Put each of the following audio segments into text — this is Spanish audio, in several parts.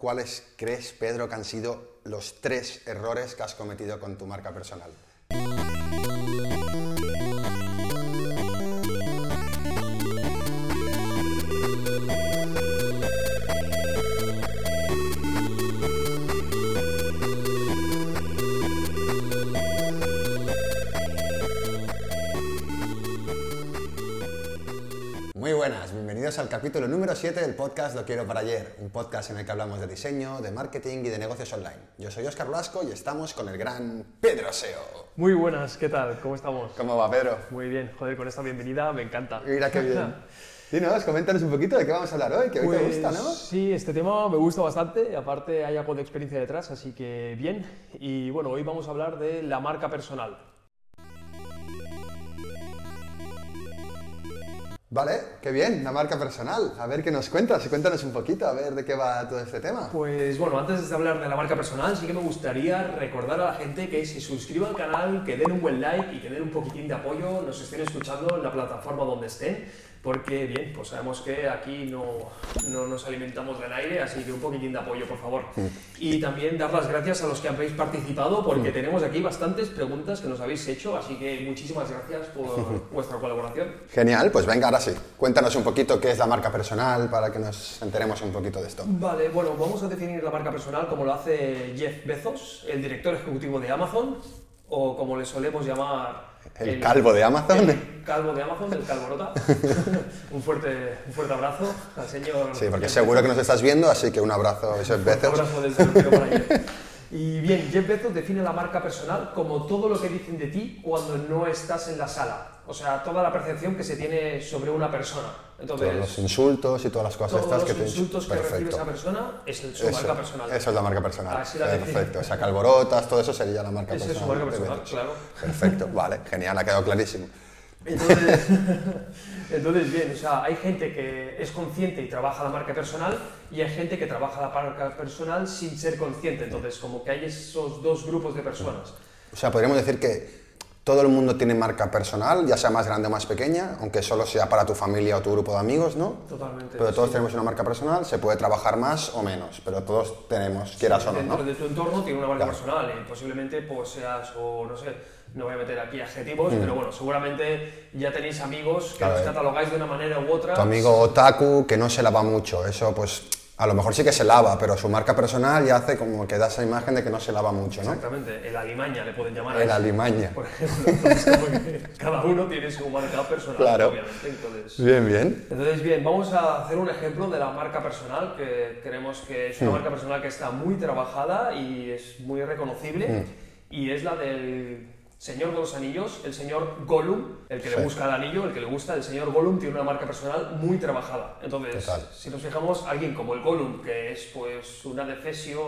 ¿cuáles crees, Pedro, que han sido los tres errores que has cometido con tu marca personal? Bienvenidos al capítulo número 7 del podcast Lo Quiero para Ayer, un podcast en el que hablamos de diseño, de marketing y de negocios online. Yo soy Óscar Blasco y estamos con el gran Pedro Seo. Muy buenas, ¿qué tal? ¿Cómo estamos? ¿Cómo va, Pedro? Muy bien, joder, con esta bienvenida me encanta. Mira qué bien. Dinos, coméntanos un poquito de qué vamos a hablar hoy, que hoy te Pues, gusta, ¿no? Sí, este tema me gusta bastante, aparte hay algo de experiencia detrás, así que bien. Y bueno, hoy vamos a hablar de la marca personal. Vale, qué bien, la marca personal. A ver qué nos cuentas cuéntanos un poquito, a ver de qué va todo este tema. Pues bueno, antes de hablar de la marca personal, sí que me gustaría recordar a la gente que se suscriba al canal, que den un buen like y que den un poquitín de apoyo, nos estén escuchando en la plataforma donde estén, porque bien, pues sabemos que aquí no, no nos alimentamos del aire, así que un poquitín de apoyo, por favor. Y también dar las gracias a los que habéis participado, porque tenemos aquí bastantes preguntas que nos habéis hecho, así que muchísimas gracias por vuestra colaboración. Genial, pues venga, ahora sí. Cuéntanos un poquito qué es la marca personal para que nos enteremos un poquito de esto. Vale, bueno, vamos a definir la marca personal como lo hace Jeff Bezos, el director ejecutivo de Amazon, o como le solemos llamar... El calvo de Amazon. El calvo de Amazon, el calvorota. un, fuerte, un fuerte abrazo al señor... Sí, porque Jeff seguro que nos estás viendo, así que un abrazo, Joseph Un Bezos. abrazo desde el cielo para ayer. Y bien, Jeff Bezos define la marca personal como todo lo que dicen de ti cuando no estás en la sala. O sea, toda la percepción que se tiene sobre una persona. Entonces, Todos los insultos y todas las cosas todos estas los que te insultos que recibe Perfecto. esa persona es su Eso, marca personal. Eso es la marca personal. Así la. Perfecto. O sea, calborotas, todo eso sería la marca Esa es su personal. marca personal, claro. Perfecto, vale, genial, ha quedado clarísimo. Entonces, entonces, bien, o sea, hay gente que es consciente y trabaja la marca personal y hay gente que trabaja la marca personal sin ser consciente. Entonces, como que hay esos dos grupos de personas. O sea, podríamos decir que todo el mundo tiene marca personal, ya sea más grande o más pequeña, aunque solo sea para tu familia o tu grupo de amigos, ¿no? Totalmente. Pero todos sí. tenemos una marca personal, se puede trabajar más o menos, pero todos tenemos, quieras o no, Dentro ¿no? de tu entorno tiene una marca Claro. personal y posiblemente pues seas, o no sé, no voy a meter aquí adjetivos, Mm. pero bueno, seguramente ya tenéis amigos que Claro, los eh. catalogáis de una manera u otra. Tu amigo otaku que no se lava mucho, eso pues a lo mejor sí que se lava, pero su marca personal ya hace como que da esa imagen de que no se lava mucho, ¿no? Exactamente, el alimaña le pueden llamar a El eso. alimaña. Por ejemplo, entonces, cada uno tiene su marca personal, Claro. obviamente. Entonces, Bien, bien. Entonces, bien, vamos a hacer un ejemplo de la marca personal, que creemos que es una marca personal que está muy trabajada y es muy reconocible, y es la del Señor de los Anillos, el señor Gollum, el que Sí. le busca el anillo, el que le gusta, el señor Gollum tiene una marca personal muy trabajada. Entonces, Total. si nos fijamos, alguien como el Gollum, que es pues una defesio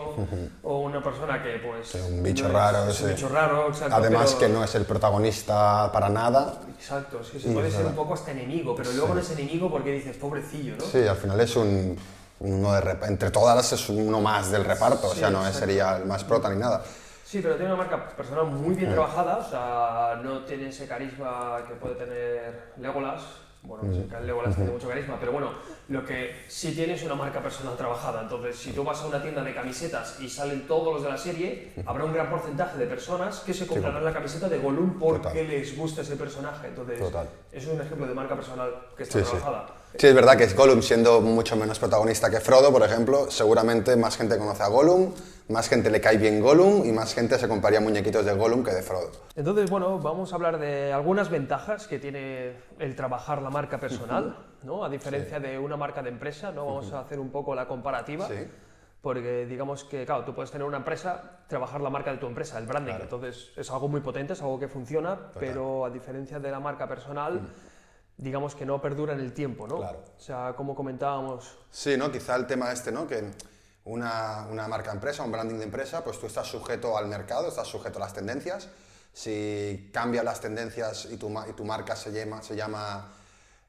o una persona que pues... un bicho no raro, es un sí. bicho raro, exacto. Además pero- que no es el protagonista para nada. Exacto, es que se Sí, puede ser un poco hasta enemigo, pero luego no es enemigo porque dices, pobrecillo, ¿no? Sí, al final es un uno de entre todas es uno más del reparto, o Sí, sea, no exacto. sería el más prota ni nada. Sí, pero tiene una marca personal muy bien trabajada, o sea, no tiene ese carisma que puede tener Legolas. Bueno, no sé, que Legolas tiene mucho carisma, pero bueno, lo que sí tiene es una marca personal trabajada. Entonces, si tú vas a una tienda de camisetas y salen todos los de la serie, habrá un gran porcentaje de personas que se comprarán la camiseta de Gollum porque Total. les gusta ese personaje. Entonces, Total. es un ejemplo de marca personal que está Sí, trabajada. Sí, es verdad que Gollum siendo mucho menos protagonista que Frodo, por ejemplo, seguramente más gente conoce a Gollum, más gente le cae bien Gollum y más gente se compraría muñequitos de Gollum que de Frodo. Entonces, bueno, vamos a hablar de algunas ventajas que tiene el trabajar la marca personal, ¿no? A diferencia de una marca de empresa, ¿no? Vamos a hacer un poco la comparativa. Sí. Porque digamos que, claro, tú puedes tener una empresa, trabajar la marca de tu empresa, el branding. Entonces, es algo muy potente, es algo que funciona, pero a diferencia de la marca personal, digamos que no perdura en el tiempo, ¿no? Claro. O sea, como comentábamos, Sí, ¿no? Quizá el tema este, ¿no? Que una, una marca empresa, un branding de empresa, pues tú estás sujeto al mercado, estás sujeto a las tendencias. Si cambian las tendencias y tu, y tu marca se llama, se llama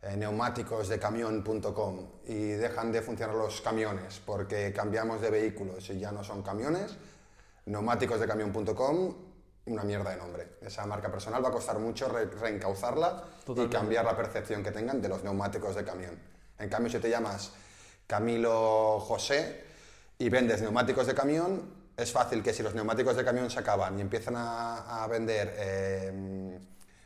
eh, neumáticosdecamión.com y dejan de funcionar los camiones porque cambiamos de vehículos y ya no son camiones, neumáticosdecamión.com, una mierda de nombre. Esa marca personal va a costar mucho re- reencauzarla y cambiar la percepción que tengan de los neumáticos de camión. En cambio, si te llamas Camilo José y vendes neumáticos de camión, es fácil que si los neumáticos de camión se acaban y empiezan a, a vender eh,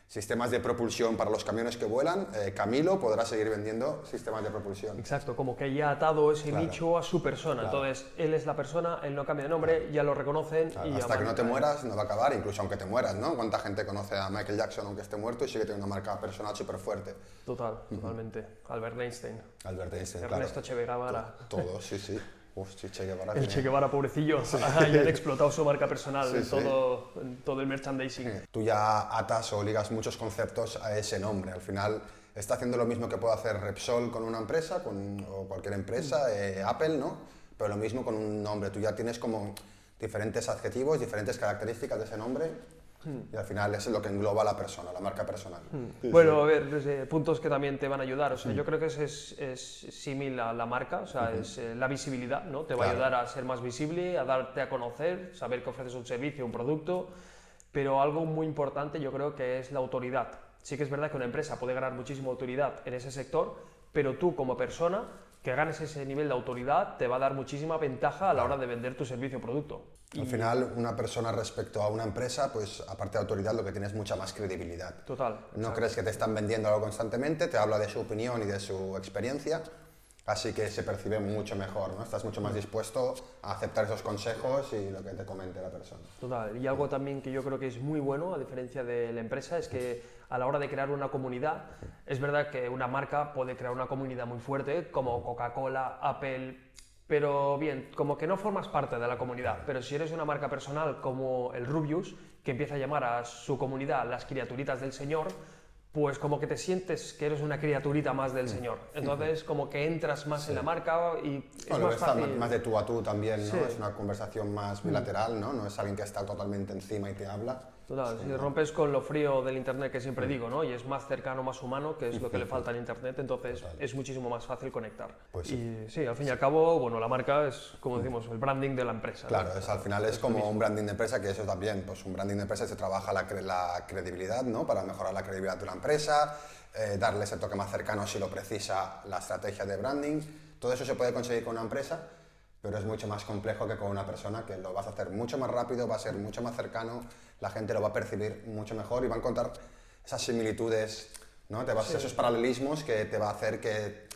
sistemas de propulsión para los camiones que vuelan, eh, Camilo podrá seguir vendiendo sistemas de propulsión. Exacto, como que ya ha atado ese Claro. nicho a su persona. Claro. Entonces, él es la persona, él no cambia de nombre, ya lo reconocen Claro, y hasta que no te mueras no va a acabar, incluso aunque te mueras, ¿no? ¿Cuánta gente conoce a Michael Jackson aunque esté muerto y sigue teniendo una marca personal súper fuerte? Total, totalmente. Albert Einstein, Albert Einstein, Ernesto claro. Che Guevara. Todos, sí, sí. Sí, Che Guevara. El Che Guevara, pobrecillo, ya han explotado su marca personal Sí, en, sí. todo, en todo el merchandising. Tú ya atas o ligas muchos conceptos a ese nombre. Al final está haciendo lo mismo que puede hacer Repsol con una empresa, con, o cualquier empresa, eh, Apple, ¿no? Pero lo mismo con un nombre. Tú ya tienes como diferentes adjetivos, diferentes características de ese nombre y al final es lo que engloba a la persona, la marca personal. Bueno, a ver, desde puntos que también te van a ayudar. O sea, yo creo que es, es, es símil a la marca, o sea, es eh, la visibilidad, ¿no? Te va a Claro. ayudar a ser más visible, a darte a conocer, saber que ofreces un servicio, un producto, pero algo muy importante yo creo que es la autoridad. Sí que es verdad que una empresa puede ganar muchísima autoridad en ese sector, pero tú como persona que ganes ese nivel de autoridad te va a dar muchísima ventaja a la hora de vender tu servicio o producto. Al final, una persona respecto a una empresa, pues aparte de autoridad, lo que tiene es mucha más credibilidad. Total. No crees que te están vendiendo algo constantemente, te habla de su opinión y de su experiencia, así que se percibe mucho mejor, ¿no? Estás mucho más dispuesto a aceptar esos consejos y lo que te comente la persona. Total. Y algo también que yo creo que es muy bueno, a diferencia de la empresa, es que a la hora de crear una comunidad, es verdad que una marca puede crear una comunidad muy fuerte, como Coca-Cola, Apple, pero bien, como que no formas parte de la comunidad. Pero si eres una marca personal como el Rubius, que empieza a llamar a su comunidad las criaturitas del Señor, pues como que te sientes que eres una criaturita más del Señor. Entonces, como que entras más en la marca y es Bueno, más está fácil. más de tú a tú también, ¿no? Sí. Es una conversación más bilateral, ¿no? No es alguien que está totalmente encima y te habla. Total, si rompes con lo frío del Internet que siempre digo, ¿no? Y es más cercano, más humano, que es lo que le falta al Internet, entonces es muchísimo más fácil conectar. Pues y sí, al fin y al cabo, bueno, la marca es, como decimos, el branding de la empresa. ¿no? Claro, es, al final es como un branding de empresa, que eso también, pues un branding de empresa se trabaja la, cre- la credibilidad, ¿no? Para mejorar la credibilidad de una empresa, eh, darle ese toque más cercano si lo precisa la estrategia de branding. Todo eso se puede conseguir con una empresa, pero es mucho más complejo que con una persona, que lo vas a hacer mucho más rápido, va a ser mucho más cercano, la gente lo va a percibir mucho mejor y va a encontrar esas similitudes, ¿no? Te vas, Esos paralelismos que te va a hacer que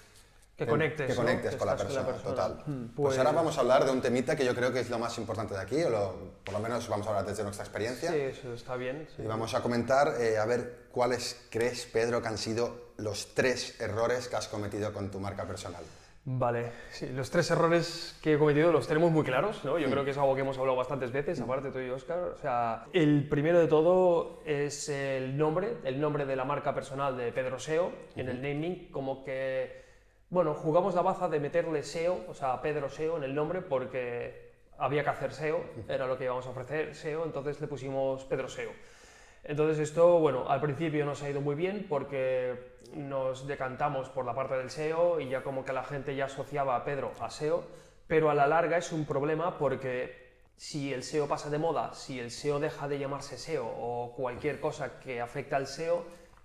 Que conectes, que ¿no? conectes Que con la persona, total. Mm, Pues... pues- ahora vamos a hablar de un temita que yo creo que es lo más importante de aquí, o lo- por lo menos vamos a hablar desde nuestra experiencia. Sí, eso está bien. sí. Y vamos a comentar, eh, a ver, cuáles crees, Pedro, que han sido los tres errores que has cometido con tu marca personal. Vale, sí, los tres errores que he cometido los tenemos muy claros, ¿no? Yo creo que es algo que hemos hablado bastantes veces, aparte tú y Oscar. O sea, el primero de todo es el nombre, el nombre de la marca personal de Pedro SEO en el naming, como que, bueno, jugamos la baza de meterle SEO, o sea, Pedro SEO en el nombre porque había que hacer SEO, era lo que íbamos a ofrecer, SEO, entonces le pusimos Pedro SEO. Entonces esto, bueno, al principio nos ha ido muy bien porque nos decantamos por la parte del SEO y ya como que la gente ya asociaba a Pedro a SEO, pero a la larga es un problema porque si el SEO pasa de moda, si el SEO deja de llamarse SEO o cualquier cosa que afecta al SEO,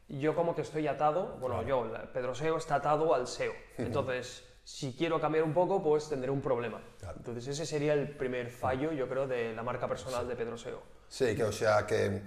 yo como que estoy atado, bueno, yo, Pedro SEO está atado al SEO. Entonces, si quiero cambiar un poco, pues tendré un problema. Entonces ese sería el primer fallo, yo creo, de la marca personal de Pedro SEO. Sí, que o sea que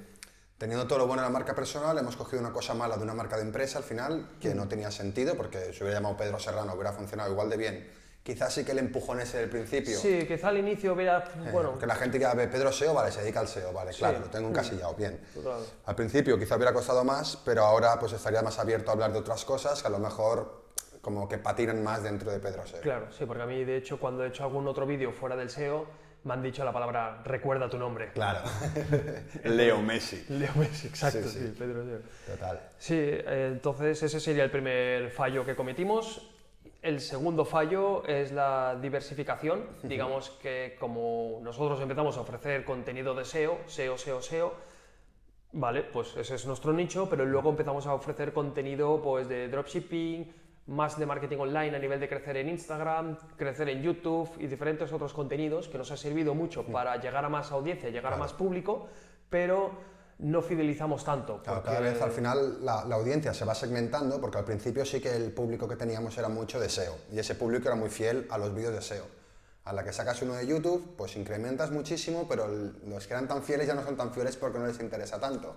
teniendo todo lo bueno de la marca personal, hemos cogido una cosa mala de una marca de empresa al final, que no tenía sentido, porque si hubiera llamado Pedro Serrano hubiera funcionado igual de bien. Quizás sí que el empujón ese del principio. Sí, quizá al inicio hubiera, bueno, Porque la gente que ve Pedro SEO, vale, se dedica al SEO, vale, claro, lo tengo encasillado, bien. Total. Al principio quizá hubiera costado más, pero ahora pues estaría más abierto a hablar de otras cosas que a lo mejor como que patinan más dentro de Pedro SEO. Claro, sí, porque a mí de hecho cuando he hecho algún otro vídeo fuera del SEO me han dicho la palabra recuerda tu nombre. Claro. Leo Messi. Leo Messi, exacto, Sí, sí, sí. Pedro SEO. Total. Sí, eh, entonces ese sería el primer fallo que cometimos. El segundo fallo es la diversificación. Digamos que como nosotros empezamos a ofrecer contenido de SEO, SEO, SEO, SEO, vale, pues ese es nuestro nicho, pero luego empezamos a ofrecer contenido pues, de dropshipping, más de marketing online a nivel de crecer en Instagram, crecer en YouTube y diferentes otros contenidos que nos ha servido mucho para llegar a más audiencia, llegar a más público, pero no fidelizamos tanto. Claro, porque- cada vez al final la, la audiencia se va segmentando porque al principio sí que el público que teníamos era mucho de SEO y ese público era muy fiel a los vídeos de SEO. A la que sacas uno de YouTube, pues incrementas muchísimo, pero el- los que eran tan fieles ya no son tan fieles porque no les interesa tanto.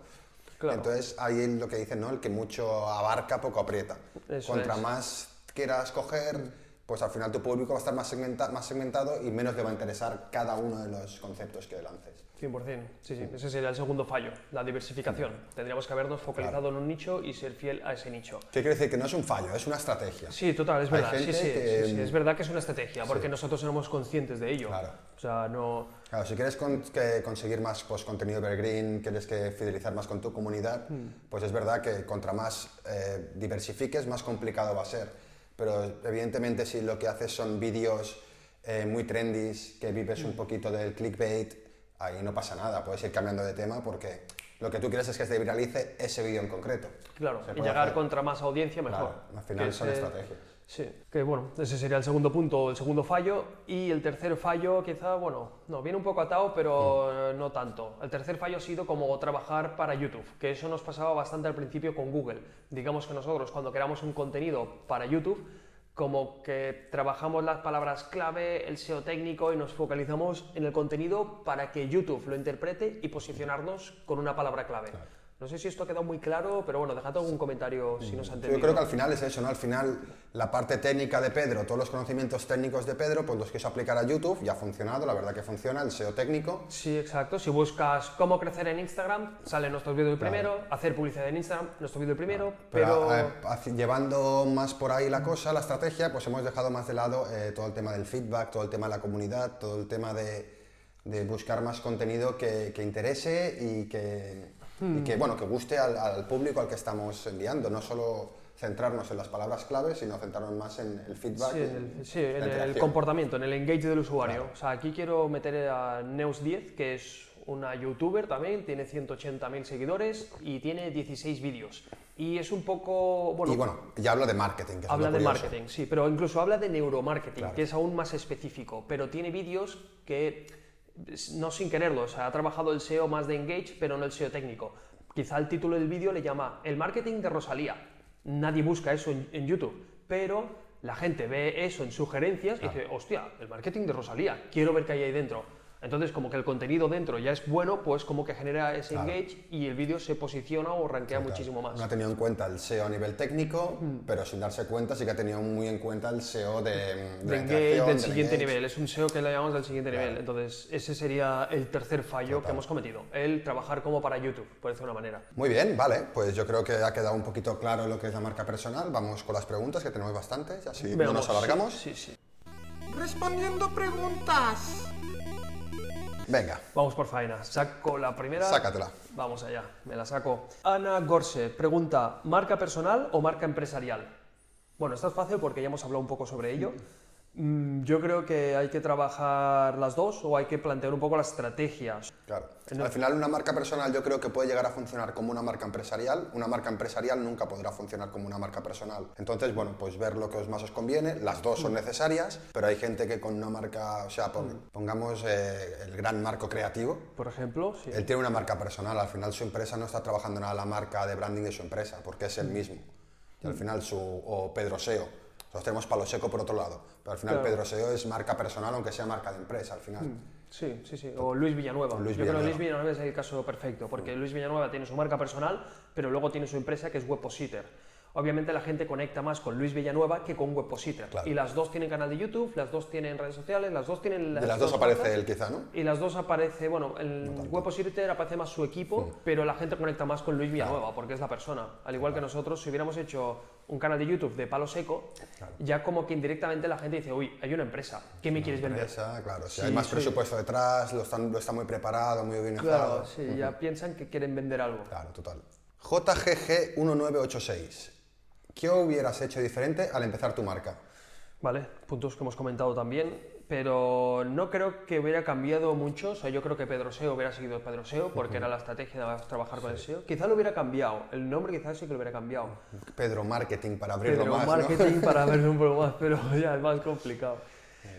Claro. Entonces, ahí lo que dicen, ¿no? El que mucho abarca, poco aprieta. Eso Contra es. más quieras coger, pues al final tu público va a estar más, segmenta- más segmentado y menos le va a interesar cada uno de los conceptos que lances. 100%. Sí, sí. Ese sería el segundo fallo, la diversificación. Tendríamos que habernos focalizado en un nicho y ser fiel a ese nicho. ¿Qué quiere decir? Que no es un fallo, es una estrategia. Sí, total, es verdad. Sí, sí, que- sí, sí, es verdad que es una estrategia, porque nosotros somos conscientes de ello. Claro. O sea, no. Claro, si quieres con- que conseguir más pues, contenido evergreen, quieres que fidelizar más con tu comunidad, Mm. pues es verdad que contra más eh, diversifiques, más complicado va a ser. Pero evidentemente si lo que haces son vídeos eh, muy trendy, que vives Mm. un poquito del clickbait, ahí no pasa nada, puedes ir cambiando de tema porque lo que tú quieres es que se viralice ese vídeo en concreto. Claro, y llegar hacer. contra más audiencia mejor. Claro, al final son ese- estrategias. Sí, que bueno, ese sería el segundo punto, el segundo fallo. Y el tercer fallo, quizá, bueno, no, viene un poco atado, pero Mm. no tanto. El tercer fallo ha sido como trabajar para YouTube, que eso nos pasaba bastante al principio con Google. Digamos que nosotros, cuando creamos un contenido para YouTube, como que trabajamos las palabras clave, el SEO técnico y nos focalizamos en el contenido para que YouTube lo interprete y posicionarnos con una palabra clave. No sé si esto ha quedado muy claro, pero bueno, dejad algún comentario si no se ha entendido. Yo creo que al final es eso, ¿no? Al final la parte técnica de Pedro, todos los conocimientos técnicos de Pedro, pues los quiso aplicar a YouTube, ya ha funcionado, la verdad que funciona, el SEO técnico. Sí, exacto. Si buscas cómo crecer en Instagram, sale nuestro vídeo el primero. Hacer publicidad en Instagram, nuestro vídeo primero. Pero, Pero, eh, llevando más por ahí la cosa, la estrategia, pues hemos dejado más de lado eh, todo el tema del feedback, todo el tema de la comunidad, todo el tema de, de buscar más contenido que, que interese y que, y que, bueno, que guste al, al público al que estamos enviando, no solo centrarnos en las palabras clave, sino centrarnos más en el feedback. sí, en el, sí, en el comportamiento, en el engage del usuario. O sea, aquí quiero meter a Neus10, que es una youtuber también, tiene 180.000 seguidores y tiene 16 vídeos. Y es un poco, bueno, y bueno, ya hablo de marketing. Que es Habla de curioso. marketing, sí, pero incluso habla de neuromarketing, Claro. que es aún más específico, pero tiene vídeos que, no sin quererlo, o sea, ha trabajado el SEO más de Engage, pero no el SEO técnico. Quizá el título del vídeo le llama El marketing de Rosalía. Nadie busca eso en, en YouTube, pero la gente ve eso en sugerencias y dice, hostia, el marketing de Rosalía, quiero ver qué hay ahí dentro. Entonces, como que el contenido dentro ya es bueno, pues como que genera ese Claro. engage y el vídeo se posiciona o rankea muchísimo más. No ha tenido en cuenta el SEO a nivel técnico, pero sin darse cuenta sí que ha tenido muy en cuenta el SEO de, de de engage del del siguiente engage. nivel. Es un SEO que le llamamos del siguiente Claro. nivel. Entonces, ese sería el tercer fallo que hemos cometido. El trabajar como para YouTube, por decirlo de una manera. Muy bien, vale, pues yo creo que ha quedado un poquito claro lo que es la marca personal. Vamos con las preguntas, que tenemos bastantes, así no nos alargamos. Sí, sí. Respondiendo preguntas. Venga, Vamos por faena. Saco la primera. sácatela. Vamos allá, me la saco. Ana Gorse pregunta, ¿marca personal o marca empresarial? Bueno, esta es fácil porque ya hemos hablado un poco sobre ello. Mm, Yo creo que hay que trabajar las dos o hay que plantear un poco las estrategias. Claro. El- Al final una marca personal yo creo que puede llegar a funcionar como una marca empresarial. Una marca empresarial nunca podrá funcionar como una marca personal. Entonces, bueno, pues ver lo que os más os conviene. Las dos son necesarias, pero hay gente que con una marca, o sea, pon- pongamos eh, el gran marco creativo, Por ejemplo, sí. Él tiene una marca personal, al final su empresa no está trabajando nada la marca de branding de su empresa, porque es él mismo. Y al final su, o Pedro SEO, nosotros tenemos Palo Seco por otro lado, pero al final Claro. Pedro SEO es marca personal, aunque sea marca de empresa al final. Sí, sí, sí. O Luis Villanueva. Luis Yo creo que Villanueva. Luis Villanueva es el caso perfecto, porque Luis Villanueva tiene su marca personal, pero luego tiene su empresa que es Webpositor. Obviamente la gente conecta más con Luis Villanueva que con Webpositor. Claro. Y las dos tienen canal de YouTube, las dos tienen redes sociales, las dos tienen... De las dos aparece él quizá, ¿no? Y las dos aparece, bueno, en Webpositor aparece más su equipo, pero la gente conecta más con Luis Villanueva, porque es la persona. Al igual que nosotros, si hubiéramos hecho un canal de YouTube de palo seco, ya como que indirectamente la gente dice, uy, hay una empresa, ¿qué me quieres vender? Empresa, claro, si Sí, hay más presupuesto detrás, lo, están, lo está muy preparado, muy bien Claro, sí, ya piensan que quieren vender algo. Claro, total. JGG1986. ¿Qué hubieras hecho diferente al empezar tu marca? Vale, puntos que hemos comentado también, pero no creo que hubiera cambiado mucho. O sea, yo creo que Pedro SEO hubiera seguido Pedro SEO porque era la estrategia de trabajar con el SEO. Quizá lo hubiera cambiado, el nombre quizás sí que lo hubiera cambiado. Pedro Marketing para abrirlo Pedro más, ¿no? Marketing para verlo un poco más, pero ya es más complicado.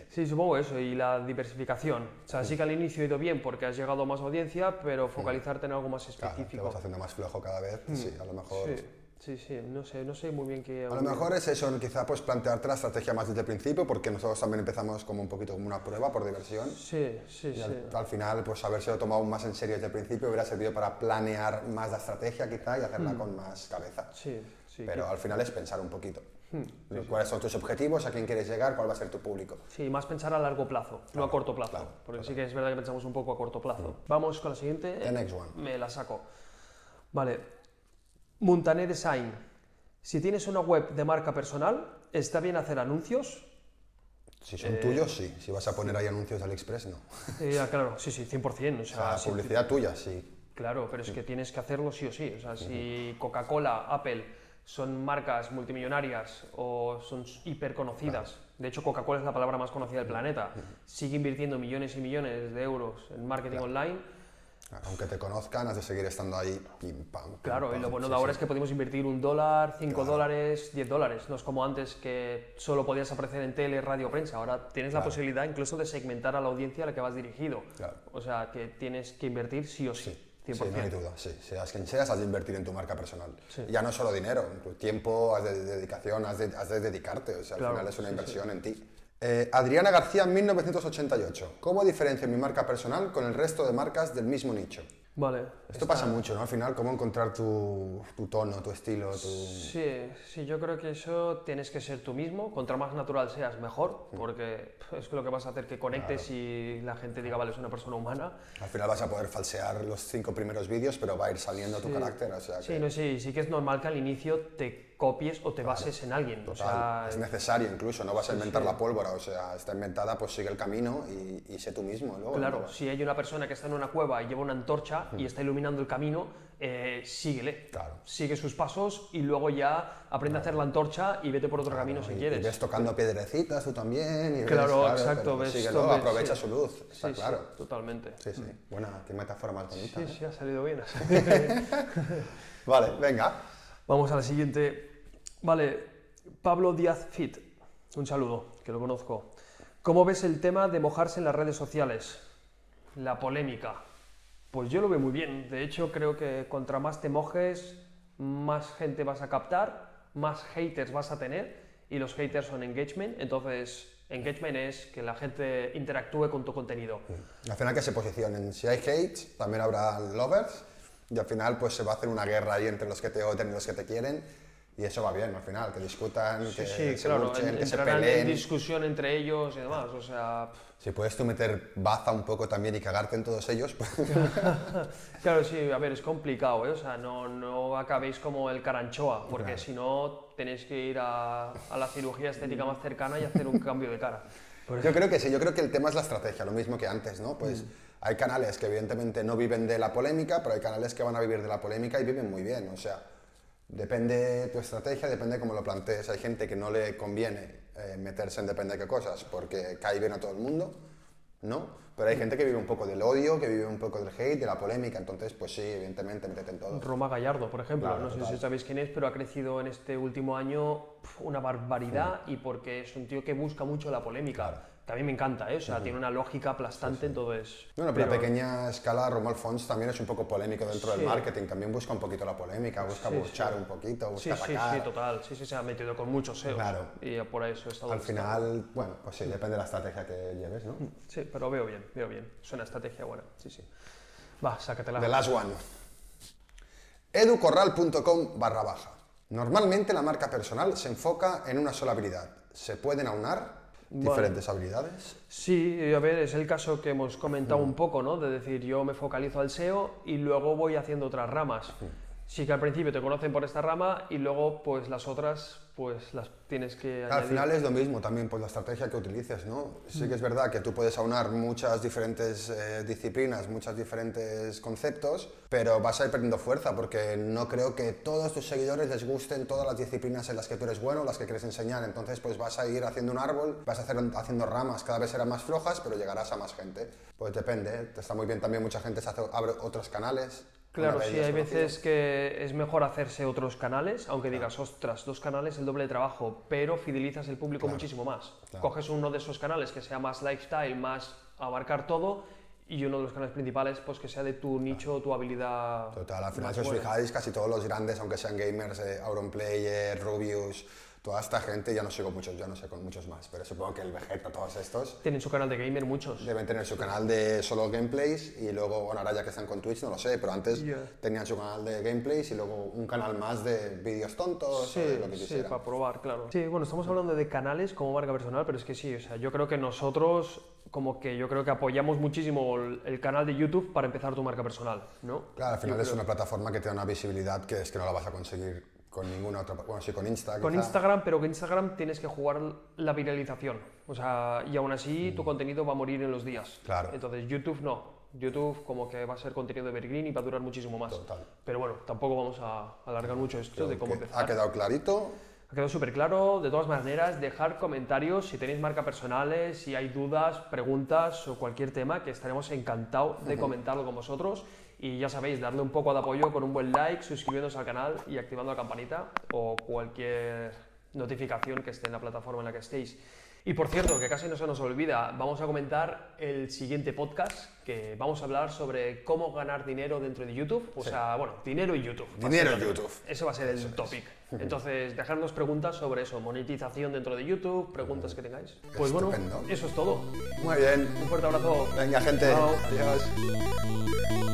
Sí, supongo eso, y la diversificación. O sea, sí que al inicio ha ido bien porque has llegado a más audiencia, pero focalizarte en algo más Claro, te específico. vas haciendo más flojo cada vez, sí, a lo mejor... Sí. Sí, sí, no sé, no sé muy bien qué... A lo mejor es eso, quizá pues plantearte la estrategia más desde el principio, porque nosotros también empezamos como un poquito como una prueba por diversión. Sí, sí, Y sí. al, al final, pues haberse tomado más en serio desde el principio hubiera servido para planear más la estrategia quizá y hacerla Mm. con más cabeza. Sí, sí. Pero al final es pensar un poquito. Hmm, ¿Cuáles son tus objetivos? ¿A quién quieres llegar? ¿Cuál va a ser tu público? Sí, más pensar a largo plazo, no a corto plazo. claro, porque sí que es verdad que pensamos un poco a corto plazo. Mm. Vamos con la siguiente. The next one. Me la saco. Vale. Montané Design. Si tienes una web de marca personal, ¿está bien hacer anuncios? Si Eh, son tuyos, sí. Si vas a poner ahí anuncios de AliExpress, no. Eh, ah, claro, sí, sí, 100%. O O sea, sea, sí, publicidad tuya, sí. Claro, pero es que tienes que hacerlo sí o sí. O sea, si Coca-Cola, Apple son marcas multimillonarias o son hiper conocidas, de hecho Coca-Cola es la palabra más conocida del planeta, sigue invirtiendo millones y millones de euros en marketing online, Aunque te conozcan, has de seguir estando ahí. Pim, pam, pim, claro, y pam. lo bueno Sí, de ahora sí. es que podemos invertir un dólar, cinco Claro. dólares, diez dólares. No es como antes que solo podías aparecer en tele, radio, prensa. Ahora tienes la Claro. posibilidad incluso de segmentar a la audiencia a la que vas dirigido. Claro. O sea, que tienes que invertir sí o sí. Sí, 100%. no hay duda, sí. Seas quien seas, has de invertir en tu marca personal. Sí. Ya no solo dinero, tiempo, has de dedicación, has de, has de dedicarte. O sea, al final es una sí, inversión en ti. Eh, Adriana García, 1988. ¿Cómo diferencio mi marca personal con el resto de marcas del mismo nicho? Vale. Esto pasa mucho, ¿no? Al final, cómo encontrar tu, tu tono, tu estilo, tu... Sí, sí, yo creo que eso tienes que ser tú mismo. Contra más natural seas, mejor, porque es lo que vas a hacer que conectes y la gente diga, vale, es una persona humana. Al final vas a poder falsear los cinco primeros vídeos, pero va a ir saliendo tu carácter, o sea que... Sí, no, sí, sí que es normal que al inicio te copies o te bases en alguien. O Total, sea, es necesario incluso, no vas a inventar la pólvora, o sea, está inventada, pues sigue el camino y, y sé tú mismo. Luego, claro, ¿no? si hay una persona que está en una cueva y lleva una antorcha y está iluminando el camino, eh, síguele. Claro. Sigue sus pasos y luego ya aprende a hacer la antorcha y vete por otro camino si Y- quieres. Y ves tocando piedrecitas tú también. Y ves, Claro, exacto, ves síguelo, aprovecha sí. su luz, está claro. totalmente. Sí, sí. Buena, qué metáfora más bonita. Sí, ¿eh? sí, ha salido bien. ha salido bien. Vale, venga. Vamos a la siguiente. Vale, Pablo Díaz Fit. Un saludo, que lo conozco. ¿Cómo ves el tema de mojarse en las redes sociales? La polémica. Pues yo lo veo muy bien. De hecho, creo que contra más te mojes, más gente vas a captar, más haters vas a tener. Y los haters son engagement. Entonces, engagement es que la gente interactúe con tu contenido. Al final que se posicionen. Si hay hate, también habrá lovers. Y al final pues se va a hacer una guerra ahí entre los que te odian y los que te quieren. Y eso va bien al final, que discutan, que Sí, se claro, luchen, en- que se entrarán en peleen. discusión entre ellos y demás. O sea, Si puedes tú meter baza un poco también y cagarte en todos ellos, pues Claro, sí, a ver, es complicado, ¿eh? O sea, no, no acabéis como el caranchoa, porque si no tenéis que ir a, a la cirugía estética más cercana y hacer un cambio de cara. Yo creo que sí, yo creo que el tema es la estrategia, lo mismo que antes, ¿no? Pues Mm. Hay canales que evidentemente no viven de la polémica, pero hay canales que van a vivir de la polémica y viven muy bien, o sea, depende tu estrategia, depende cómo lo plantees. Hay gente que no le conviene eh, meterse en depende de qué cosas porque cae bien a todo el mundo, ¿no? Pero hay gente que vive un poco del odio, que vive un poco del hate, de la polémica, entonces pues sí, evidentemente métete en todo. Roma Gallardo, por ejemplo, Claro, no sé si sabéis quién es, pero ha crecido en este último año una barbaridad y porque es un tío que busca mucho la polémica. Mí me encanta, ¿eh? O sea, tiene una lógica aplastante, entonces... Bueno, pero, a pequeña escala, Romuald Fons también es un poco polémico dentro Sí. del marketing, también busca un poquito la polémica, busca Sí, sí. un poquito, Sí, busca sí, atacar. sí, total. Sí, sí, se ha metido con muchos SEOs. Claro. Y por eso he estado... Al final, bueno, pues sí, depende de la estrategia que lleves, ¿no? Sí, pero veo bien, veo bien. Es una estrategia buena, sí, sí. Va, sácatela. The last one. educorral.com barra baja. Normalmente la marca personal se enfoca en una sola habilidad. ¿Se pueden aunar diferentes habilidades? Sí, a ver, es el caso que hemos comentado un poco, ¿no? De decir, yo me focalizo al SEO y luego voy haciendo otras ramas. Sí que al principio te conocen por esta rama y luego, pues las otras, pues las tienes que Al añadir. final es lo mismo también, pues la estrategia que utilices, ¿no? Sí que es verdad que tú puedes aunar muchas diferentes eh, disciplinas, muchos diferentes conceptos, pero vas a ir perdiendo fuerza porque no creo que todos tus seguidores les gusten todas las disciplinas en las que tú eres bueno, las que quieres enseñar. Entonces, pues vas a ir haciendo un árbol, vas a hacer haciendo ramas, cada vez serán más flojas, pero llegarás a más gente. Pues depende, ¿eh? está muy bien también, mucha gente se hace, abre otros canales. Claro, sí, hay veces que es mejor hacerse otros canales, aunque digas, ostras, dos canales, el doble de trabajo, pero fidelizas el público muchísimo más. Claro. Coges uno de esos canales que sea más lifestyle, más abarcar todo, y uno de los canales principales, pues que sea de tu nicho, tu habilidad. Total, al final si os fijáis, casi todos los grandes, aunque sean gamers, eh, Auronplayer, Rubius, toda esta gente, ya no sigo muchos, ya no sé con muchos más, pero supongo que el Vegeta, todos estos, Tienen su canal de gamer muchos. deben tener su canal de solo gameplays y luego, bueno, ahora ya que están con Twitch, no lo sé, pero antes tenían su canal de gameplays y luego un canal más de vídeos tontos, Sí, o de lo que sí, quisieran. para probar, claro. Sí, bueno, estamos hablando de canales como marca personal, pero es que sí, o sea, yo creo que nosotros, como que yo creo que apoyamos muchísimo el, el canal de YouTube para empezar tu marca personal, ¿no? Claro, al final Yo es creo- una plataforma que te da una visibilidad que es que no la vas a conseguir con ninguna otra, bueno, sí con Insta, Con quizá. Instagram, pero con Instagram tienes que jugar la viralización. O sea, y aún así tu contenido va a morir en los días. Mm. Claro. Entonces, YouTube no. YouTube como que va a ser contenido de evergreen y va a durar muchísimo más. Total. Pero bueno, tampoco vamos a alargar mucho esto Creo de cómo que empezar. Ha quedado clarito. Ha quedado súper claro. De todas maneras, dejar comentarios si tenéis marca personales, si hay dudas, preguntas o cualquier tema, que estaremos encantados de comentarlo con vosotros. Y ya sabéis, darle un poco de apoyo con un buen like, suscribiéndose al canal y activando la campanita o cualquier notificación que esté en la plataforma en la que estéis. Y por cierto, que casi no se nos olvida, vamos a comentar el siguiente podcast, que vamos a hablar sobre cómo ganar dinero dentro de YouTube. O sea, bueno, dinero y YouTube. Dinero básicamente. YouTube. Eso va a ser el topic. Entonces, dejarnos preguntas sobre eso, monetización dentro de YouTube, preguntas que tengáis. Pues bueno, eso es todo. Muy bien. Un fuerte abrazo. Venga, gente. Chao. Adiós.